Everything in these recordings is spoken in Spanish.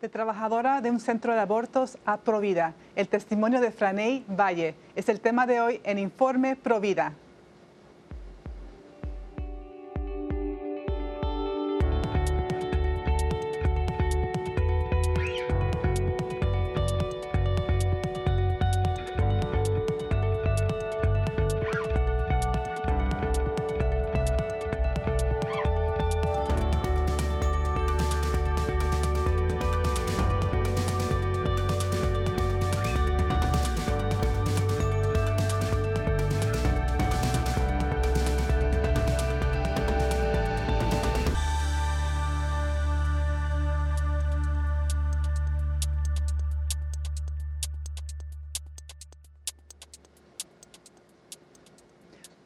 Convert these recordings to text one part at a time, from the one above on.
de trabajadora de un centro de abortos a Provida. El testimonio de Franey Valle es el tema de hoy en Informe Provida.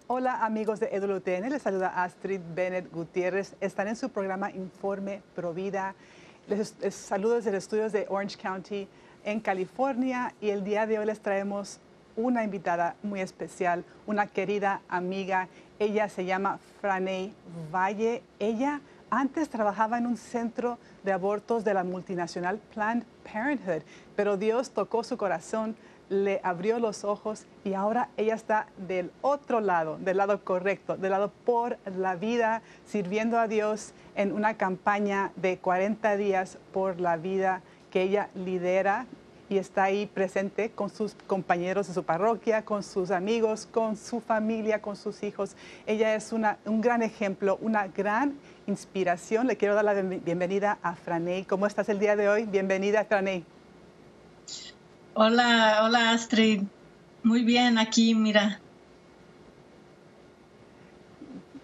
Hola amigos de EWTN, les saluda Astrid Bennett Gutiérrez. Están en su programa Informe Provida. Les, les saludo desde los estudios de Orange County en California y el día de hoy les traemos una invitada muy especial, una querida amiga. Ella se llama Franey Valle. Ella antes trabajaba en un centro de abortos de la multinacional Planned Parenthood, pero Dios tocó su corazón le abrió los ojos y ahora ella está del otro lado, del lado correcto, del lado por la vida, sirviendo a Dios en una campaña de 40 días por la vida que ella lidera y está ahí presente con sus compañeros de su parroquia, con sus amigos, con su familia, con sus hijos. Ella es un gran ejemplo, una gran inspiración. Le quiero dar la bienvenida a Franey. ¿Cómo estás el día de hoy? Bienvenida, Franey. Hola, hola Astrid. Muy bien aquí, mira.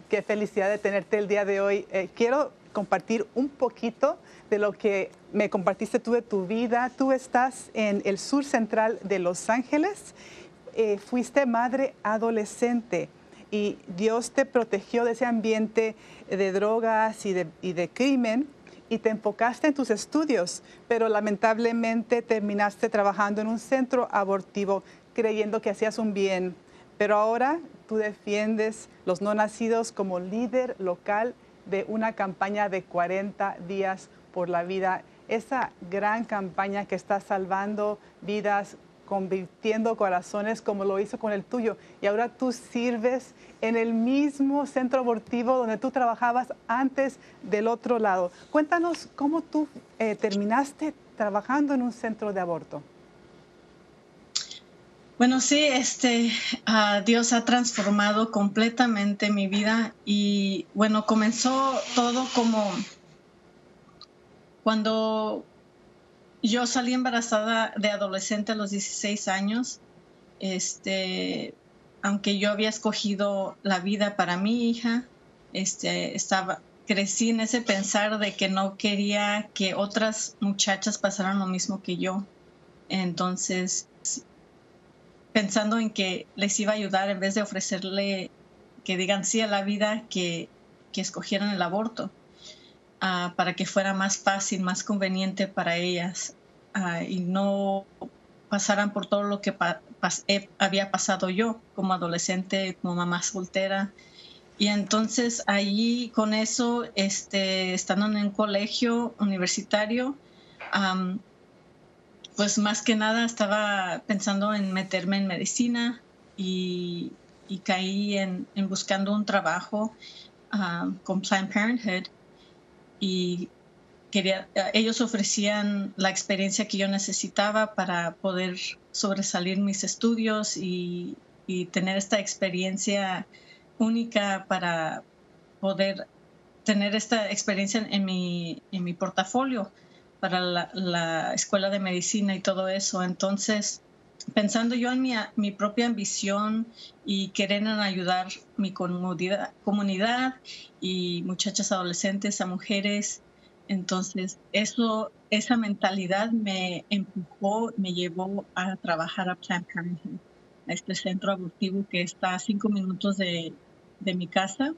Qué felicidad de tenerte el día de hoy. Eh, quiero compartir un poquito de lo que me compartiste tú de tu vida. Tú estás en el sur central de Los Ángeles. Eh, fuiste madre adolescente y Dios te protegió de ese ambiente de drogas y de, y de crimen y te enfocaste en tus estudios, pero lamentablemente terminaste trabajando en un centro abortivo creyendo que hacías un bien. Pero ahora tú defiendes los no nacidos como líder local de una campaña de 40 días por la vida. Esa gran campaña que está salvando vidas, convirtiendo corazones como lo hizo con el tuyo. Y ahora tú sirves en el mismo centro abortivo donde tú trabajabas antes del otro lado. Cuéntanos cómo tú eh, terminaste trabajando en un centro de aborto. Bueno, sí, este, uh, Dios ha transformado completamente mi vida y bueno, comenzó todo como cuando yo salí embarazada de adolescente a los 16 años. Este, aunque yo había escogido la vida para mi hija, este, estaba, crecí en ese pensar de que no quería que otras muchachas pasaran lo mismo que yo. Entonces, pensando en que les iba a ayudar en vez de ofrecerle que digan sí a la vida, que, que escogieran el aborto. Ah, para que fuera más fácil, más conveniente para ellas uh, y no pasaran por todo lo que pa había pasado yo como adolescente, como mamá soltera. Y entonces ahí con eso, este, estando en un colegio universitario, um, pues más que nada estaba pensando en meterme en medicina y, y caí en, en, buscando un trabajo um, con Planned Parenthood y quería, ellos ofrecían la experiencia que yo necesitaba para poder sobresalir mis estudios y, y tener esta experiencia única para poder tener esta experiencia en mi, en mi portafolio para la, la, escuela de medicina y todo eso. Entonces, pensando yo en mi, mi propia ambición y querer ayudar mi comunidad, comunidad y muchachas adolescentes, a mujeres, entonces eso, esa mentalidad me empujó, me llevó a trabajar a Planned Parenthood, a este centro abortivo que está a cinco minutos de, de mi casa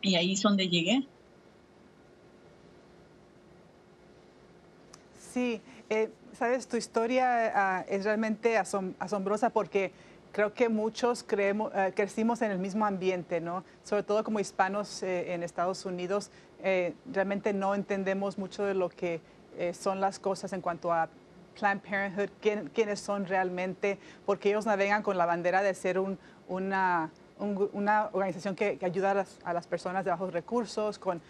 y ahí es donde llegué. Sí, eh, sabes, tu historia uh, es realmente asom asombrosa porque creo que muchos creemos, uh, crecimos en el mismo ambiente, ¿no? Sobre todo como hispanos eh, en Estados Unidos, eh, realmente no entendemos mucho de lo que eh, son las cosas en cuanto a Planned Parenthood, quiénes son realmente, porque ellos navegan con la bandera de ser una, una, organización que, ayuda a las, personas de bajos recursos, con,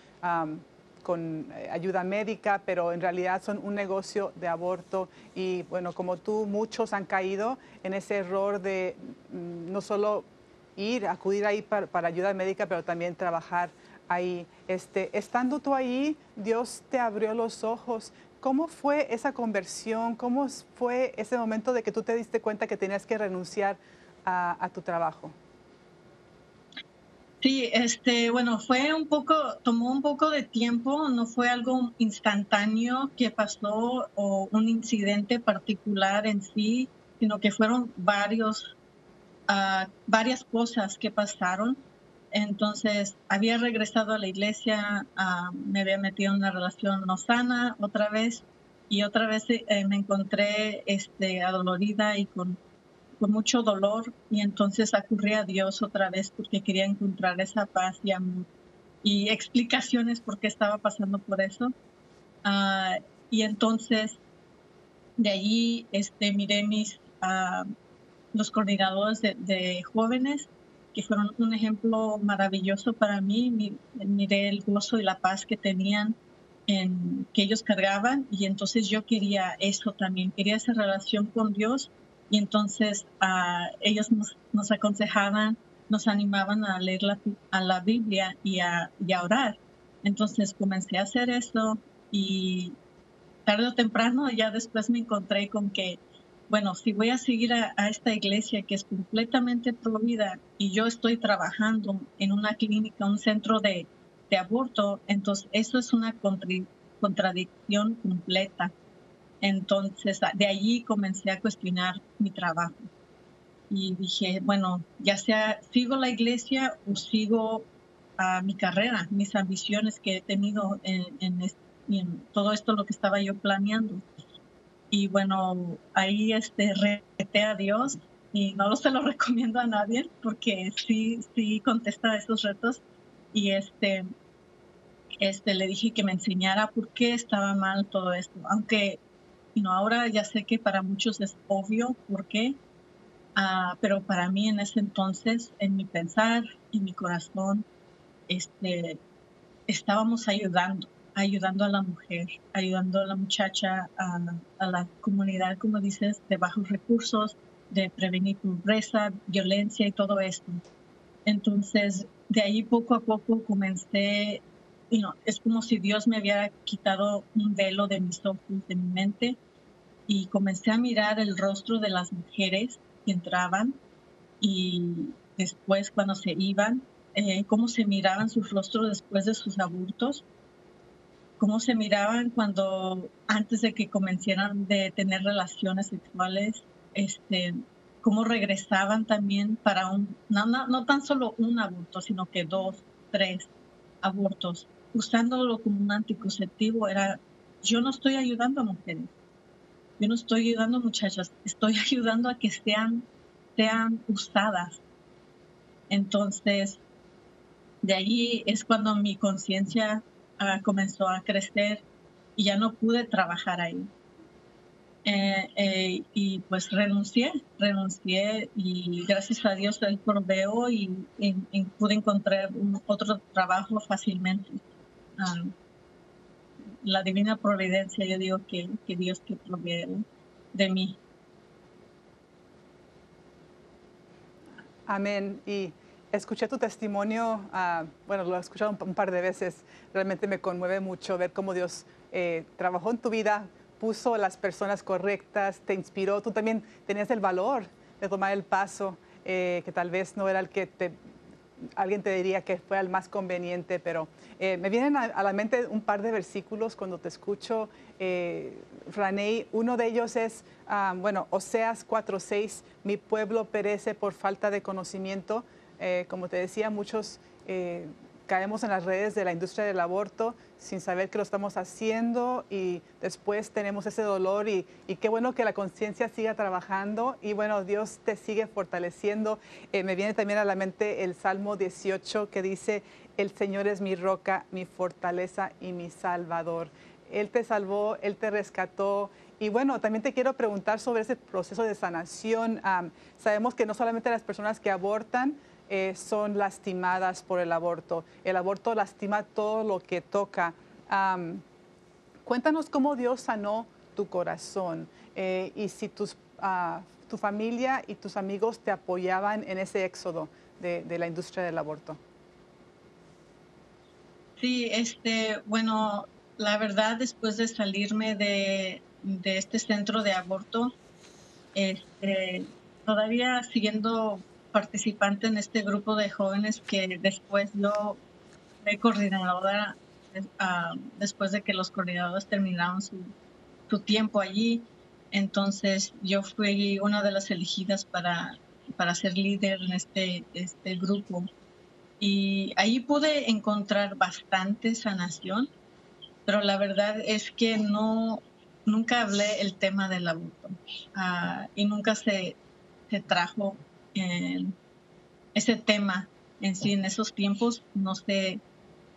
con eh, ayuda médica, pero en realidad son un negocio de aborto y bueno, como tú, muchos han caído en ese error de mm, no solo ir, acudir ahí para, ayuda médica, pero también trabajar ahí. Este, estando tú ahí, Dios te abrió los ojos. ¿Cómo fue esa conversión? ¿Cómo fue ese momento de que tú te diste cuenta que tenías que renunciar a, tu trabajo? Sí, este, bueno, fue un poco, tomó un poco de tiempo, no fue algo instantáneo que pasó o un incidente particular en sí, sino que fueron varios, uh, varias cosas que pasaron. Entonces, había regresado a la iglesia, ah, me había metido en una relación no sana otra vez y otra vez eh, me encontré este, adolorida y con, con, mucho dolor y entonces acurrí a Dios otra vez porque quería encontrar esa paz y amor y explicaciones por qué estaba pasando por eso. Ah, y entonces, de allí este, miré mis, uh, los coordinadores de, de jóvenes que fueron un ejemplo maravilloso para mí. Miré el gozo y la paz que tenían, en, que ellos cargaban, y entonces yo quería eso también, quería esa relación con Dios, y entonces uh, ellos nos, aconsejaban, nos animaban a leer la, a la Biblia y a, orar. Entonces comencé a hacer eso y tarde o temprano ya después me encontré con que bueno, si voy a seguir a, esta iglesia que es completamente prohibida y yo estoy trabajando en una clínica, un centro de, aborto, entonces eso es una contradicción completa. Entonces, de allí comencé a cuestionar mi trabajo. Y dije, bueno, ya sea sigo la iglesia o sigo a mi carrera, mis ambiciones que he tenido en, todo esto lo que estaba yo planeando y bueno, ahí este, reté a Dios y no se lo recomiendo a nadie porque sí, sí contesta esos retos. Y este, este, le dije que me enseñara por qué estaba mal todo esto, aunque no ahora ya sé que para muchos es obvio por qué, uh, pero para mí en ese entonces, en mi pensar, en mi corazón, este, estábamos ayudando ayudando a la mujer, ayudando a la muchacha, a, la comunidad, como dices, de bajos recursos, de prevenir pobreza, violencia y todo esto. Entonces, de ahí poco a poco comencé, you es como si Dios me hubiera quitado un velo de mis ojos, de mi mente, y comencé a mirar el rostro de las mujeres que entraban y después cuando se iban, eh, cómo se miraban sus rostros después de sus abortos cómo se miraban cuando antes de que comenzaran de tener relaciones sexuales, este, cómo regresaban también para un, no, no, tan solo un aborto, sino que dos, tres abortos, usándolo como un anticonceptivo, era, yo no estoy ayudando a mujeres, yo no estoy ayudando a muchachas, estoy ayudando a que sean, sean usadas. Entonces, de ahí es cuando mi conciencia comenzó a crecer y ya no pude trabajar ahí. Eh, eh, y pues renuncié, renuncié y gracias a Dios él proveó y, pude encontrar otro trabajo fácilmente. La divina providencia, yo digo que, que Dios que provee de mí. Amén. Y escuché tu testimonio, ah, bueno, lo he escuchado un, par de veces, realmente me conmueve mucho ver cómo Dios eh, trabajó en tu vida, puso las personas correctas, te inspiró, tú también tenías el valor de tomar el paso, eh, que tal vez no era el que te, alguien te diría que fue el más conveniente, pero eh, me vienen a, la mente un par de versículos cuando te escucho, eh, uno de ellos es, ah, bueno, Oseas 4:6, mi pueblo perece por falta de conocimiento, eh, como te decía, muchos eh, caemos en las redes de la industria del aborto sin saber que lo estamos haciendo y después tenemos ese dolor y, y qué bueno que la conciencia siga trabajando y bueno, Dios te sigue fortaleciendo. Eh, me viene también a la mente el Salmo 18 que dice, el Señor es mi roca, mi fortaleza y mi salvador. Él te salvó, Él te rescató. Y bueno, también te quiero preguntar sobre ese proceso de sanación. sabemos que no solamente las personas que abortan eh, son lastimadas por el aborto, el aborto lastima todo lo que toca. cuéntanos cómo Dios sanó tu corazón eh, y si tus, ah, tu familia y tus amigos te apoyaban en ese éxodo de, de la industria del aborto. Sí, este, bueno, la verdad, después de salirme de, este centro de aborto, este, todavía siguiendo participante en este grupo de jóvenes que después yo fui coordinadora uh, después de que los coordinadores terminaron su, tiempo allí. Entonces yo fui una de las elegidas para, para ser líder en este, este grupo. Y ahí pude encontrar bastante sanación, pero la verdad es que no, nunca hablé el tema del aborto ah, y nunca se, se trajo ese tema en sí en esos tiempos. No sé,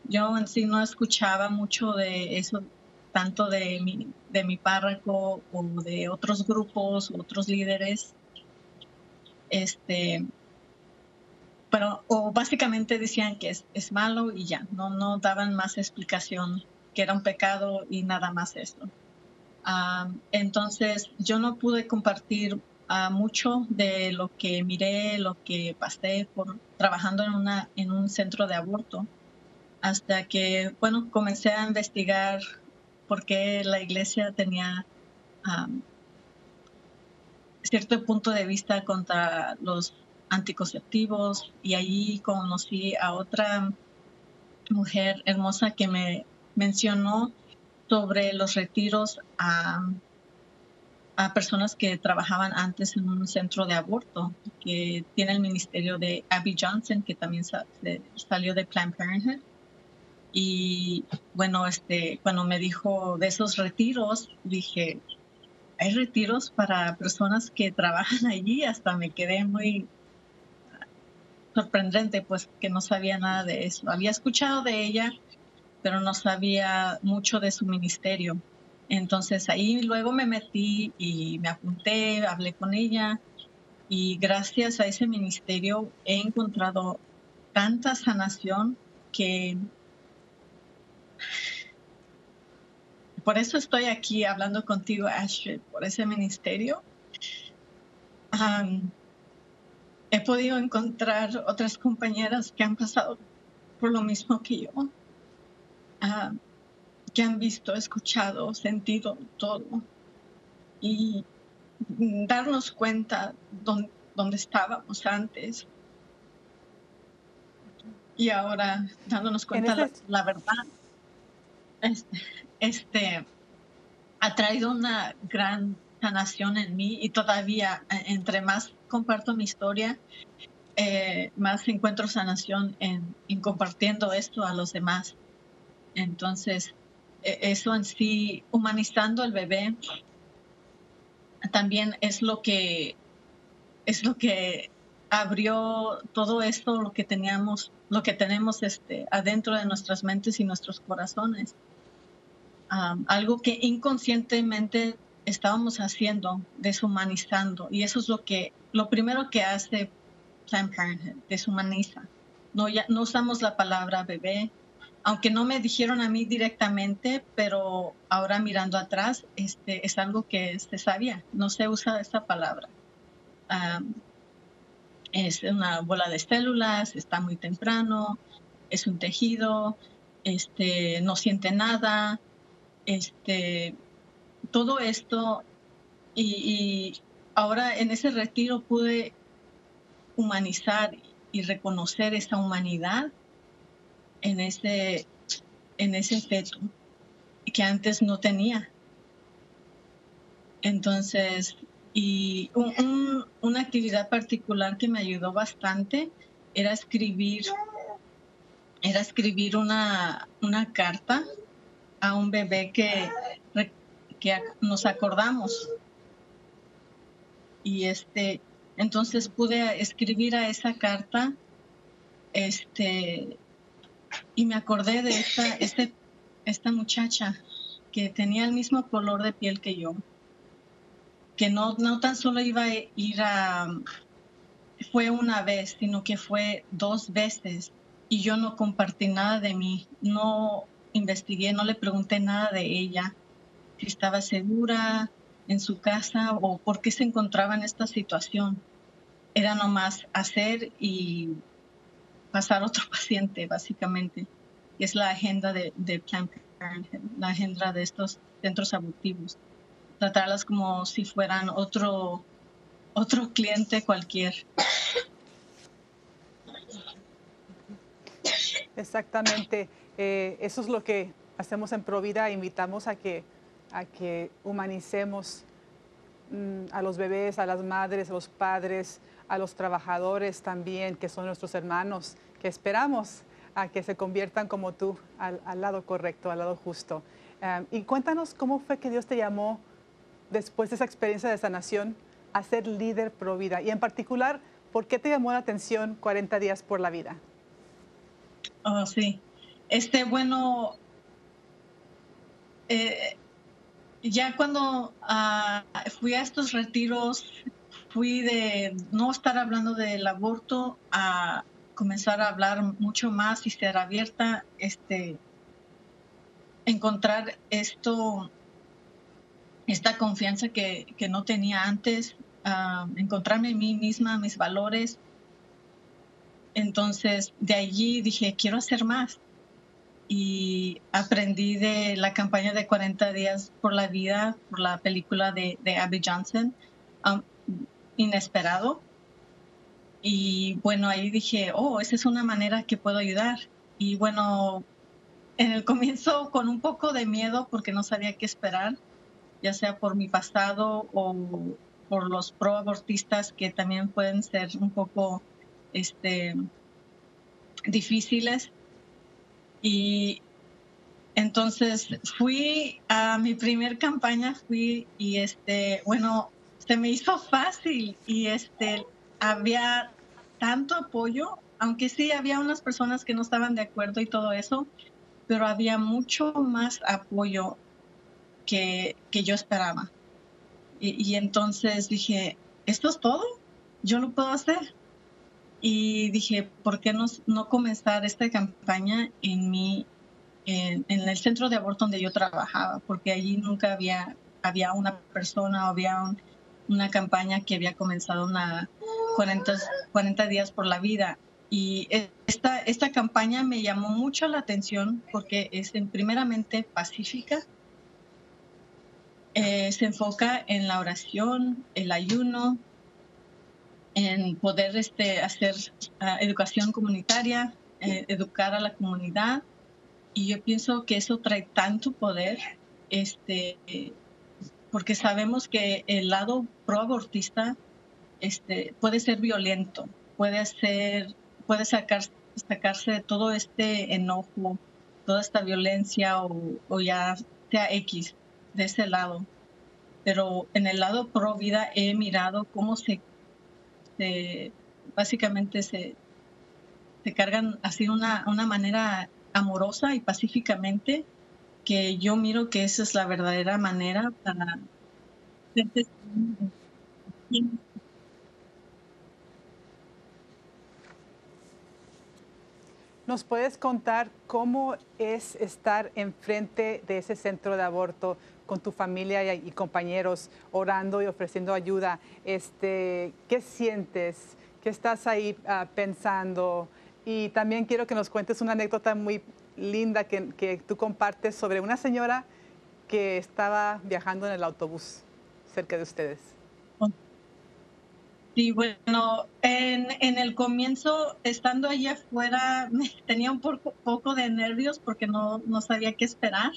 yo en sí no escuchaba mucho de eso, tanto de mi, de mi párroco o de otros grupos, otros líderes. Este, pero o básicamente decían que es, es, malo y ya, no, no daban más explicación, que era un pecado y nada más eso. entonces yo no pude compartir uh, mucho de lo que miré, lo que pasé por trabajando en, una, en un centro de aborto, hasta que, bueno, comencé a investigar por qué la iglesia tenía cierto punto de vista contra los anticonceptivos. Y allí conocí a otra mujer hermosa que me mencionó sobre los retiros a, a personas que trabajaban antes en un centro de aborto que tiene el ministerio de Abby Johnson, que también salió de Planned Parenthood. Y bueno, este, cuando me dijo de esos retiros, dije, hay retiros para personas que trabajan allí, hasta me quedé muy sorprendente, pues que no sabía nada de eso. Había escuchado de ella, pero no sabía mucho de su ministerio. Entonces ahí luego me metí y me apunté, hablé con ella y gracias a ese ministerio he encontrado tanta sanación que por eso estoy aquí hablando contigo, Astrid, por ese ministerio. He podido encontrar otras compañeras que han pasado por lo mismo que yo, que han visto, escuchado, sentido todo. Y darnos cuenta dónde, dónde estábamos antes. Y ahora dándonos cuenta la, la, verdad. Este, este ha traído una gran sanación en mí y todavía eh, entre más comparto mi historia, eh, más encuentro sanación en, en, compartiendo esto a los demás. Entonces, eso en sí, humanizando el bebé, también es lo que es lo que abrió todo esto, lo que teníamos, lo que tenemos este, adentro de nuestras mentes y nuestros corazones. algo que inconscientemente estábamos haciendo, deshumanizando, y eso es lo que, lo primero que hace Planned Parenthood, deshumaniza. No, ya, no usamos la palabra bebé, aunque no me dijeron a mí directamente, pero ahora mirando atrás, este, es algo que se sabía, no se usa esta palabra. es una bola de células, está muy temprano, es un tejido, este, no siente nada, este, todo esto y, ahora en ese retiro pude humanizar y reconocer esa humanidad en ese, en ese feto que antes no tenía. Entonces, y una actividad particular que me ayudó bastante era escribir era escribir una, una carta a un bebé que, que nos acordamos. Y este, entonces pude escribir a esa carta, este, y me acordé de esta, este, esta muchacha que tenía el mismo color de piel que yo, que no, no tan solo iba a ir a, fue una vez, sino que fue dos veces y yo no compartí nada de mí, no investigué, no le pregunté nada de ella, si estaba segura en su casa o por qué se encontraba en esta situación. Era nomás hacer y pasar otro paciente, básicamente. Es la agenda de, de Planned Parenthood, la agenda de estos centros abortivos. Tratarlas como si fueran otro, otro cliente cualquier. Exactamente. Eh, eso es lo que hacemos en Provida. Invitamos a que, a que humanicemos mm, a los bebés, a las madres, a los padres, a los trabajadores también, que son nuestros hermanos, que esperamos a que se conviertan como tú al, lado correcto, al lado justo. Eh, y cuéntanos cómo fue que Dios te llamó después de esa experiencia de sanación a ser líder pro vida y en particular, ¿por qué te llamó la atención 40 días por la vida? Oh, sí. Este, bueno, eh, ya cuando ah, fui a estos retiros, fui de no estar hablando del aborto a comenzar a hablar mucho más y ser abierta, este, encontrar esto, esta confianza que, no tenía antes, encontrarme en mí misma, mis valores. Entonces, de allí dije, quiero hacer más y aprendí de la campaña de 40 días por la vida, por la película de, Abby Johnson, Inesperado. Y bueno, ahí dije, oh, esa es una manera que puedo ayudar. Y bueno, en el comienzo con un poco de miedo porque no sabía qué esperar, ya sea por mi pasado o por los pro-abortistas que también pueden ser un poco este, difíciles y entonces fui a mi primer campaña, fui y este, bueno, se me hizo fácil y este, había tanto apoyo, aunque sí había unas personas que no estaban de acuerdo y todo eso, pero había mucho más apoyo que, que yo esperaba. Y, y, entonces dije, ¿esto es todo? ¿Yo lo puedo hacer? y dije, ¿por qué no, no comenzar esta campaña en, mi, en, el centro de aborto donde yo trabajaba? Porque allí nunca había, había una persona había una campaña que había comenzado una 40, 40 días por la vida. Y esta, esta campaña me llamó mucho la atención porque es primeramente pacífica, eh, se enfoca en la oración, el ayuno, en poder este, hacer ah, educación comunitaria, eh, educar a la comunidad. Y yo pienso que eso trae tanto poder, este, porque sabemos que el lado pro-abortista este, puede ser violento, puede, ser, puede sacar, sacarse todo este enojo, toda esta violencia o, o ya sea X de ese lado. Pero en el lado pro vida he mirado cómo se básicamente se, se cargan así una, una manera amorosa y pacíficamente que yo miro que esa es la verdadera manera para ¿Nos puedes contar cómo es estar enfrente de ese centro de aborto con tu familia y, compañeros, orando y ofreciendo ayuda? Este, ¿Qué sientes? ¿Qué estás ahí ah, pensando? Y también quiero que nos cuentes una anécdota muy linda que, que tú compartes sobre una señora que estaba viajando en el autobús cerca de ustedes. Sí, bueno, en, en, el comienzo, estando allá afuera, tenía un poco, poco de nervios porque no, no, sabía qué esperar.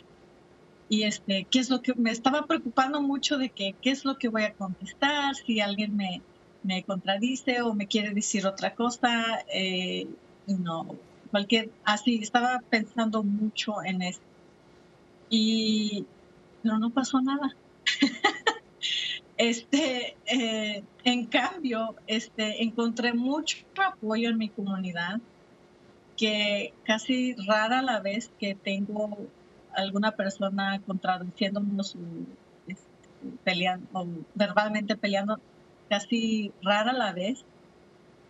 Y este, qué es lo que me estaba preocupando mucho de que qué es lo que voy a contestar, si alguien me, me contradice o me quiere decir otra cosa. Eh, no, cualquier, así, estaba pensando mucho en eso. Y, pero no pasó nada. este, eh, en cambio, este, encontré mucho apoyo en mi comunidad, que casi rara la vez que tengo alguna persona contradiciéndome su este, peleando o verbalmente peleando casi rara la vez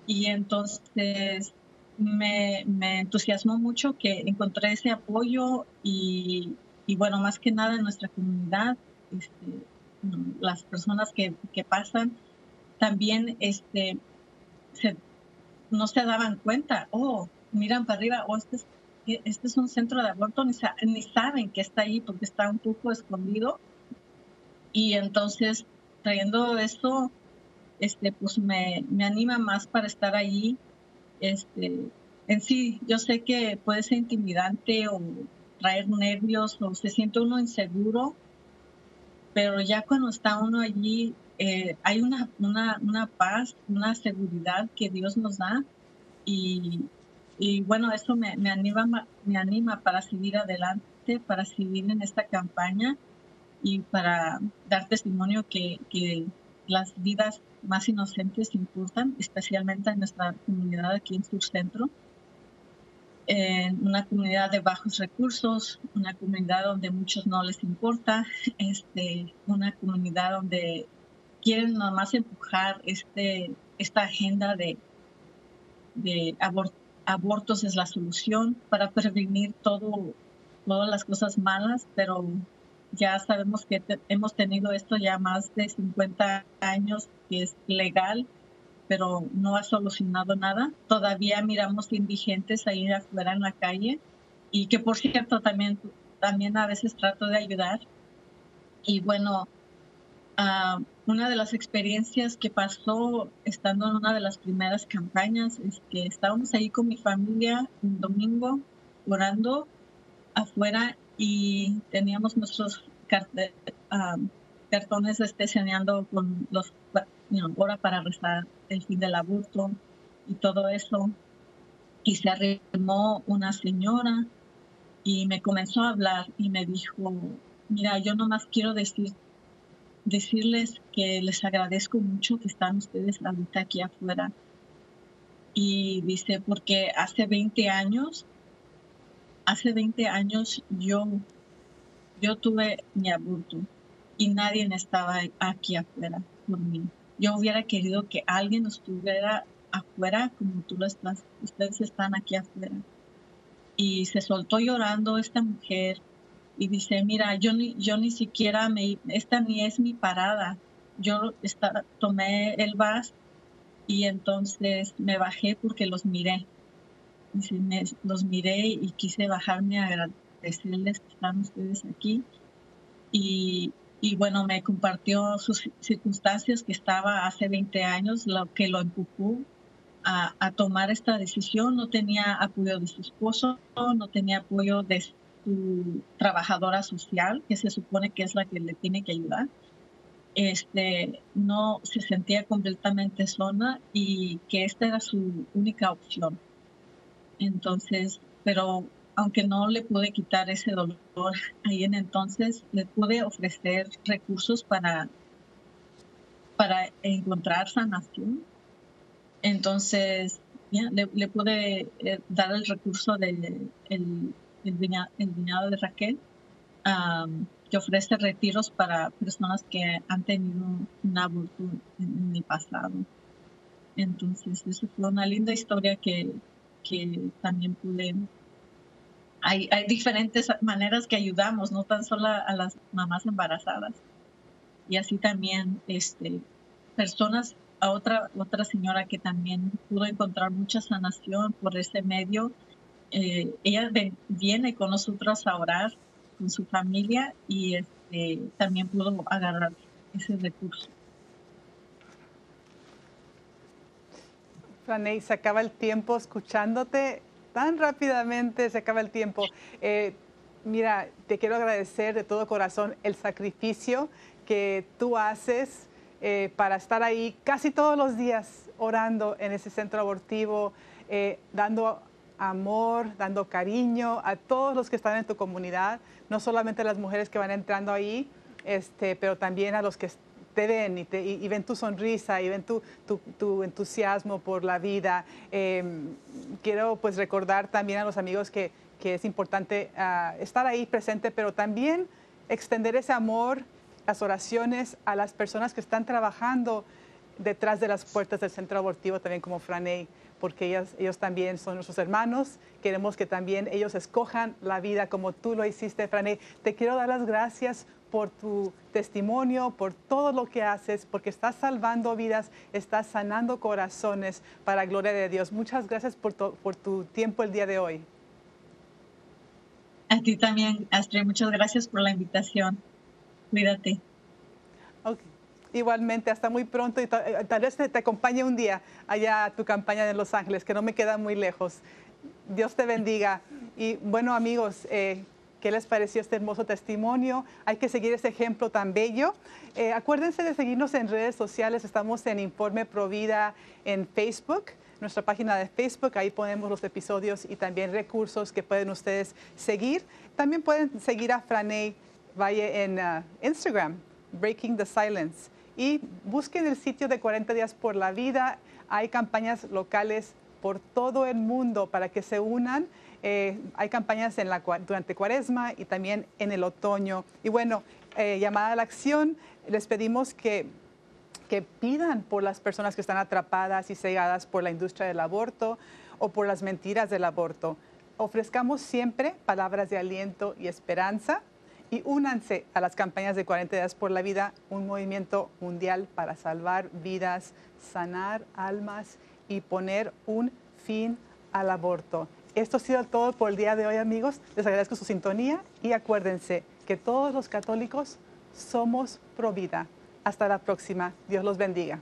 y entonces me, me, entusiasmó mucho que encontré ese apoyo y, y, bueno, más que nada en nuestra comunidad, este, las personas que, que, pasan también este, se, no se daban cuenta, oh, miran para arriba, oh, este es, este es un centro de aborto, ni, ni saben que está ahí porque está un poco escondido. Y entonces, trayendo esto, este, pues me, me anima más para estar ahí. Este, en sí, yo sé que puede ser intimidante o traer nervios o se siente uno inseguro, pero ya cuando está uno allí, eh, hay una, una, paz, una seguridad que Dios nos da y, bueno, eso me, me, anima, me anima para seguir adelante, para seguir en esta campaña y para dar testimonio que las vidas más inocentes importan, especialmente en nuestra comunidad aquí en Sur Centro. En una comunidad de bajos recursos, una comunidad donde muchos no les importa, este, una comunidad donde quieren nomás empujar este, esta agenda de, de abortos es la solución para prevenir todo, todas las cosas malas, pero ya sabemos que hemos tenido esto ya más de 50 años que es legal, pero no ha solucionado nada. Todavía miramos indigentes ahí afuera en la calle y que por cierto también, también a veces trato de ayudar. Y bueno, uh, una de las experiencias que pasó estando en una de las primeras campañas es que estábamos ahí con mi familia un domingo orando afuera y teníamos nuestros cartones especializando con los hora para rezar el fin del aborto y todo eso. Y se arrimó una señora y me comenzó a hablar y me dijo, mira, yo nomás quiero decir, decirles que les agradezco mucho que están ustedes ahorita aquí afuera. Y dice, porque hace 20 años hace 20 años yo, yo tuve mi aborto y nadie estaba aquí afuera por mí. Yo hubiera querido que alguien estuviera afuera como tú lo estás, ustedes están aquí afuera. Y se soltó llorando esta mujer y dice, mira, yo ni, yo ni siquiera me, esta ni es mi parada. Yo tomé el bus y entonces me bajé porque los miré me, los miré y quise bajarme a agradecerles que están ustedes aquí. Y, y, bueno, me compartió sus circunstancias que estaba hace 20 años, lo que lo empujó a, a, tomar esta decisión. No tenía apoyo de su esposo, no tenía apoyo de su trabajadora social, que se supone que es la que le tiene que ayudar. Este, no se sentía completamente sola y que esta era su única opción. Entonces, pero aunque no le pude quitar ese dolor ahí en entonces, le pude ofrecer recursos para, para encontrar sanación. Entonces, le, pude eh, dar el recurso del el, el, de Raquel, que ofrece retiros para personas que han tenido un aborto en el pasado. Entonces, eso fue una linda historia que, que también pude... Hay, hay diferentes maneras que ayudamos, no tan solo a las mamás embarazadas. Y así también este, personas, a otra, otra señora que también pudo encontrar mucha sanación por ese medio. Eh, ella viene con nosotros a orar con su familia y este, también pudo agarrar ese recurso. Se acaba el tiempo escuchándote tan rápidamente, se acaba el tiempo. Eh, mira, te quiero agradecer de todo corazón el sacrificio que tú haces eh, para estar ahí casi todos los días orando en ese centro abortivo, eh, dando amor, dando cariño a todos los que están en tu comunidad, no solamente a las mujeres que van entrando ahí, este, pero también a los que te ven y, ven tu sonrisa y ven tu, tu, entusiasmo por la vida. Em, quiero pues recordar también a los amigos que, que es importante ah, estar ahí presente, pero también extender ese amor, las oraciones a las personas que están trabajando detrás de las puertas del centro abortivo, también como Franey, porque ellos, ellos también son nuestros hermanos. Queremos que también ellos escojan la vida como tú lo hiciste, Franey. Te quiero dar las gracias por tu testimonio, por todo lo que haces, porque estás salvando vidas, estás sanando corazones para la gloria de Dios. Muchas gracias por, por tu tiempo el día de hoy. A ti también, Astrid, muchas gracias por la invitación. Cuídate. Igualmente, hasta muy pronto y eh, tal vez te, te acompañe un día allá a tu campaña de Los Ángeles, que no me queda muy lejos. Dios te bendiga. Y bueno, amigos, eh, ¿Qué les pareció este hermoso testimonio? Hay que seguir ese ejemplo tan bello. Eh, acuérdense de seguirnos en redes sociales. Estamos en Informe Provida en Facebook, nuestra página de Facebook. Ahí ponemos los episodios y también recursos que pueden ustedes seguir. También pueden seguir a Franey Valle en uh, Instagram, Breaking the Silence. Y busquen el sitio de 40 días por la vida. Hay campañas locales por todo el mundo para que se unan eh, hay campañas durante cuaresma y también en el otoño. Y bueno, eh, llamada a la acción, les pedimos que, que pidan por las personas que están atrapadas y cegadas por la industria del aborto o por las mentiras del aborto. Ofrezcamos siempre palabras de aliento y esperanza y únanse a las campañas de 40 días por la vida, un movimiento mundial para salvar vidas, sanar almas y poner un fin al aborto. Esto ha sido todo por el día de hoy, amigos. Les agradezco su sintonía y acuérdense que todos los católicos somos pro vida. Hasta la próxima. Dios los bendiga.